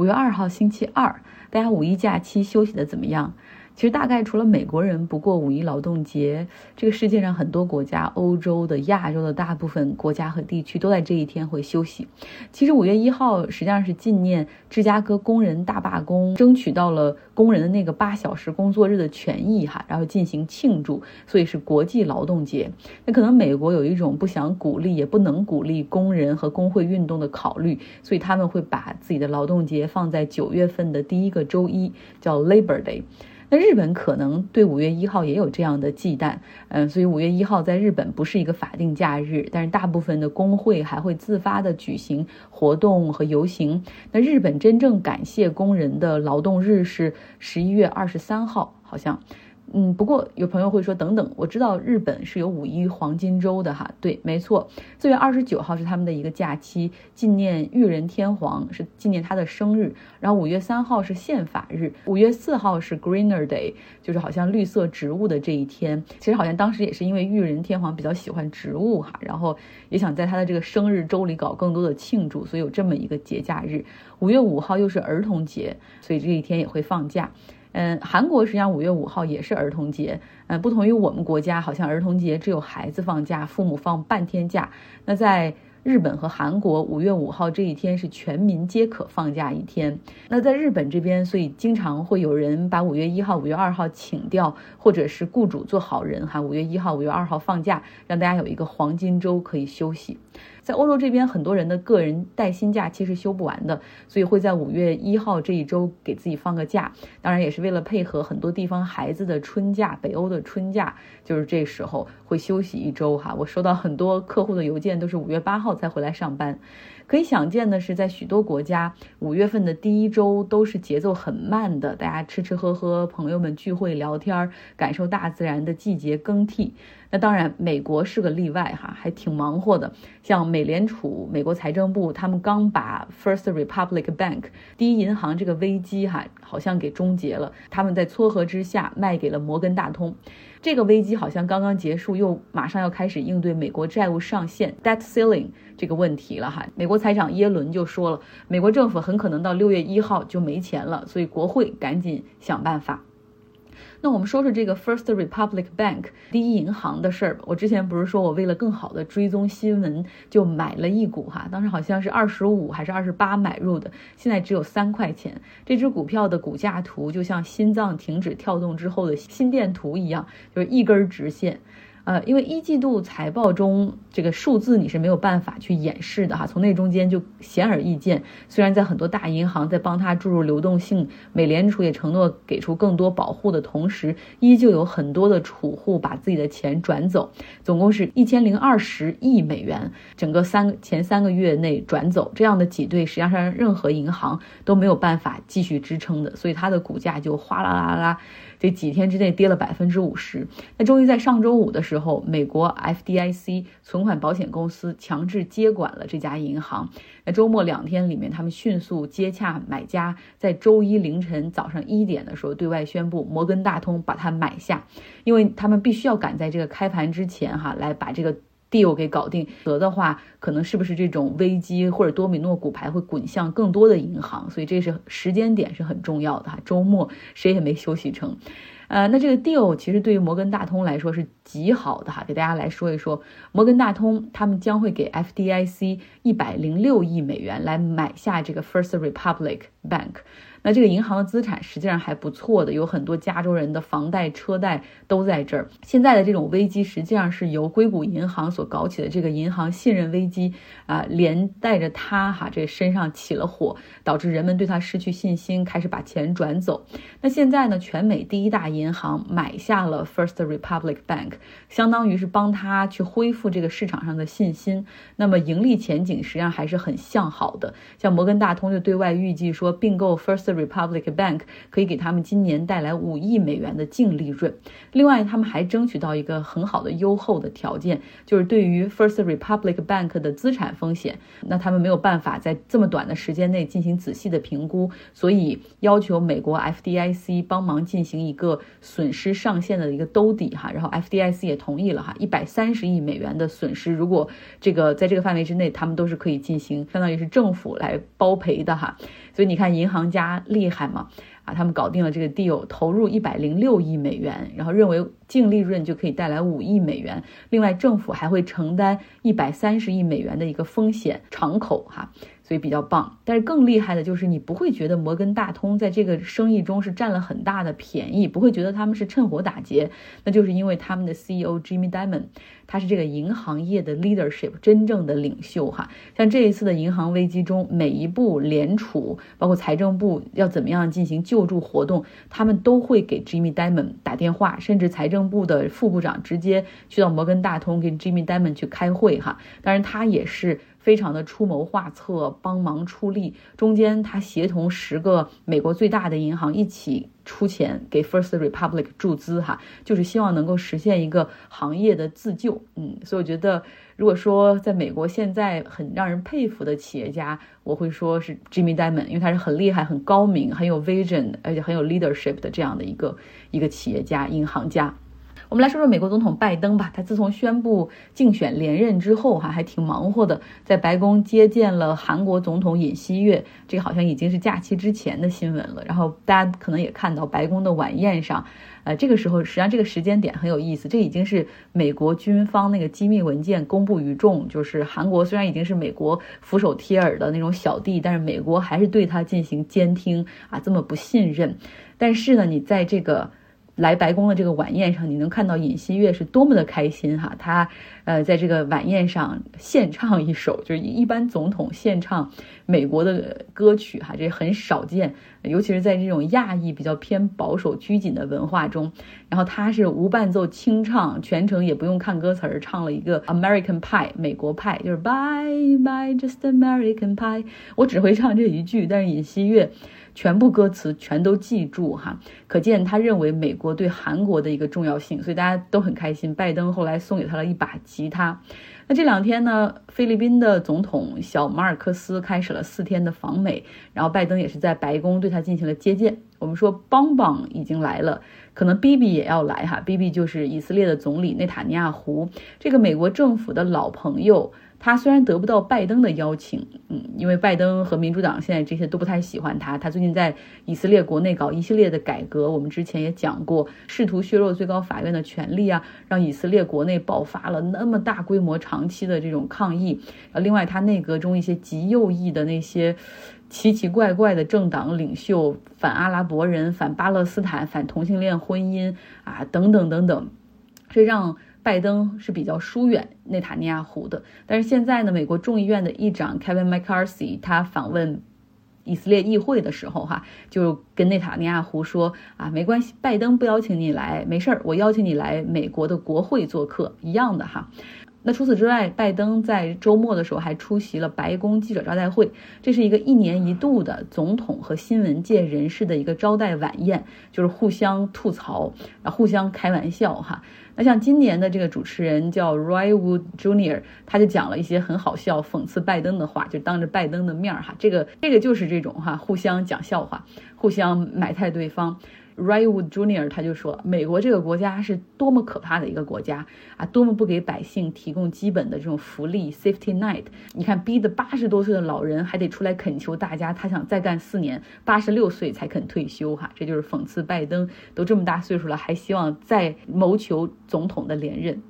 五月二号星期二，大家五一假期休息的怎么样？其实大概除了美国人不过五一劳动节，这个世界上很多国家，欧洲的、亚洲的大部分国家和地区都在这一天会休息。其实五月一号实际上是纪念芝加哥工人大罢工，争取到了工人的那个八小时工作日的权益哈，然后进行庆祝，所以是国际劳动节。那可能美国有一种不想鼓励也不能鼓励工人和工会运动的考虑，所以他们会把自己的劳动节放在九月份的第一个周一，叫 Labor Day。那日本可能对五月一号也有这样的忌惮，嗯，所以五月一号在日本不是一个法定假日，但是大部分的工会还会自发的举行活动和游行。那日本真正感谢工人的劳动日是十一月二十三号，好像。嗯，不过有朋友会说，等等，我知道日本是有五一黄金周的哈，对，没错，四月二十九号是他们的一个假期，纪念裕仁天皇，是纪念他的生日。然后五月三号是宪法日，五月四号是 Greener Day，就是好像绿色植物的这一天。其实好像当时也是因为裕仁天皇比较喜欢植物哈，然后也想在他的这个生日周里搞更多的庆祝，所以有这么一个节假日。五月五号又是儿童节，所以这一天也会放假。嗯，韩国实际上五月五号也是儿童节，嗯，不同于我们国家，好像儿童节只有孩子放假，父母放半天假。那在日本和韩国，五月五号这一天是全民皆可放假一天。那在日本这边，所以经常会有人把五月一号、五月二号请掉，或者是雇主做好人哈，五月一号、五月二号放假，让大家有一个黄金周可以休息。在欧洲这边，很多人的个人带薪假期是休不完的，所以会在五月一号这一周给自己放个假。当然，也是为了配合很多地方孩子的春假，北欧的春假就是这时候会休息一周哈。我收到很多客户的邮件，都是五月八号才回来上班。可以想见的是，在许多国家，五月份的第一周都是节奏很慢的，大家吃吃喝喝，朋友们聚会聊天，感受大自然的季节更替。那当然，美国是个例外哈，还挺忙活的。像美联储、美国财政部，他们刚把 First Republic Bank 第一银行这个危机哈，好像给终结了。他们在撮合之下卖给了摩根大通。这个危机好像刚刚结束，又马上要开始应对美国债务上限 （debt ceiling） 这个问题了哈。美国财长耶伦就说了，美国政府很可能到六月一号就没钱了，所以国会赶紧想办法。那我们说说这个 First Republic Bank 第一银行的事儿吧。我之前不是说我为了更好的追踪新闻，就买了一股哈，当时好像是二十五还是二十八买入的，现在只有三块钱。这只股票的股价图就像心脏停止跳动之后的心电图一样，就是一根直线。呃，因为一季度财报中这个数字你是没有办法去掩饰的哈，从那中间就显而易见。虽然在很多大银行在帮他注入流动性，美联储也承诺给出更多保护的同时，依旧有很多的储户把自己的钱转走，总共是一千零二十亿美元，整个三个前三个月内转走这样的挤兑，实际上任何银行都没有办法继续支撑的，所以它的股价就哗啦啦啦。这几天之内跌了百分之五十，那终于在上周五的时候，美国 FDIC 存款保险公司强制接管了这家银行。那周末两天里面，他们迅速接洽买家，在周一凌晨早上一点的时候对外宣布，摩根大通把它买下，因为他们必须要赶在这个开盘之前哈，来把这个。Deal 给搞定，得的话，可能是不是这种危机或者多米诺骨牌会滚向更多的银行，所以这是时间点是很重要的哈。周末谁也没休息成，呃，那这个 deal 其实对于摩根大通来说是极好的哈。给大家来说一说，摩根大通他们将会给 FDIC 一百零六亿美元来买下这个 First Republic Bank。那这个银行的资产实际上还不错的，有很多加州人的房贷、车贷都在这儿。现在的这种危机实际上是由硅谷银行所搞起的，这个银行信任危机啊，连带着他哈这身上起了火，导致人们对他失去信心，开始把钱转走。那现在呢，全美第一大银行买下了 First Republic Bank，相当于是帮他去恢复这个市场上的信心。那么盈利前景实际上还是很向好的。像摩根大通就对外预计说并购 First Republic Bank 可以给他们今年带来五亿美元的净利润。另外，他们还争取到一个很好的优厚的条件，就是对于 First Republic Bank 的资产风险，那他们没有办法在这么短的时间内进行仔细的评估，所以要求美国 FDIC 帮忙进行一个损失上限的一个兜底哈，然后 FDIC 也同意了哈，一百三十亿美元的损失，如果这个在这个范围之内，他们都是可以进行，相当于是政府来包赔的哈。所以你看银行家厉害嘛？啊，他们搞定了这个 deal，投入一百零六亿美元，然后认为净利润就可以带来五亿美元。另外，政府还会承担一百三十亿美元的一个风险敞口哈。所以比较棒，但是更厉害的就是你不会觉得摩根大通在这个生意中是占了很大的便宜，不会觉得他们是趁火打劫，那就是因为他们的 CEO Jimmy Dimon，他是这个银行业的 leadership 真正的领袖哈。像这一次的银行危机中，每一步联储包括财政部要怎么样进行救助活动，他们都会给 Jimmy Dimon 打电话，甚至财政部的副部长直接去到摩根大通跟 Jimmy Dimon 去开会哈。当然他也是。非常的出谋划策，帮忙出力，中间他协同十个美国最大的银行一起出钱给 First Republic 注资，哈，就是希望能够实现一个行业的自救。嗯，所以我觉得，如果说在美国现在很让人佩服的企业家，我会说是 Jimmy Dimon，因为他是很厉害、很高明、很有 vision，而且很有 leadership 的这样的一个一个企业家、银行家。我们来说说美国总统拜登吧。他自从宣布竞选连任之后，哈，还挺忙活的，在白宫接见了韩国总统尹锡悦。这个好像已经是假期之前的新闻了。然后大家可能也看到，白宫的晚宴上，呃，这个时候实际上这个时间点很有意思。这已经是美国军方那个机密文件公布于众，就是韩国虽然已经是美国俯首帖耳的那种小弟，但是美国还是对他进行监听啊，这么不信任。但是呢，你在这个。来白宫的这个晚宴上，你能看到尹锡悦是多么的开心哈！他呃，在这个晚宴上献唱一首，就是一般总统献唱美国的歌曲哈，这很少见，尤其是在这种亚裔比较偏保守拘谨的文化中。然后他是无伴奏清唱，全程也不用看歌词儿，唱了一个 American Pie 美国派，就是 Bye Bye Just American Pie。我只会唱这一句，但是尹锡悦。全部歌词全都记住哈，可见他认为美国对韩国的一个重要性，所以大家都很开心。拜登后来送给他了一把吉他。那这两天呢，菲律宾的总统小马尔克斯开始了四天的访美，然后拜登也是在白宫对他进行了接见。我们说邦邦已经来了，可能 BB 也要来哈。BB 就是以色列的总理内塔尼亚胡，这个美国政府的老朋友。他虽然得不到拜登的邀请，嗯，因为拜登和民主党现在这些都不太喜欢他。他最近在以色列国内搞一系列的改革，我们之前也讲过，试图削弱最高法院的权力啊，让以色列国内爆发了那么大规模、长期的这种抗议。呃，另外他内阁中一些极右翼的那些奇奇怪怪的政党领袖，反阿拉伯人、反巴勒斯坦、反同性恋婚姻啊，等等等等，这让。拜登是比较疏远内塔尼亚胡的，但是现在呢，美国众议院的议长 Kevin McCarthy 他访问以色列议会的时候，哈，就跟内塔尼亚胡说啊，没关系，拜登不邀请你来，没事儿，我邀请你来美国的国会做客，一样的哈。那除此之外，拜登在周末的时候还出席了白宫记者招待会，这是一个一年一度的总统和新闻界人士的一个招待晚宴，就是互相吐槽啊，互相开玩笑哈。那像今年的这个主持人叫 Roy Wood Jr.，他就讲了一些很好笑、讽刺拜登的话，就当着拜登的面儿哈，这个这个就是这种哈，互相讲笑话，互相埋汰对方。Rywood Junior，他就说，美国这个国家是多么可怕的一个国家啊，多么不给百姓提供基本的这种福利 safety net。你看，逼得八十多岁的老人还得出来恳求大家，他想再干四年，八十六岁才肯退休哈。这就是讽刺拜登，都这么大岁数了，还希望再谋求总统的连任。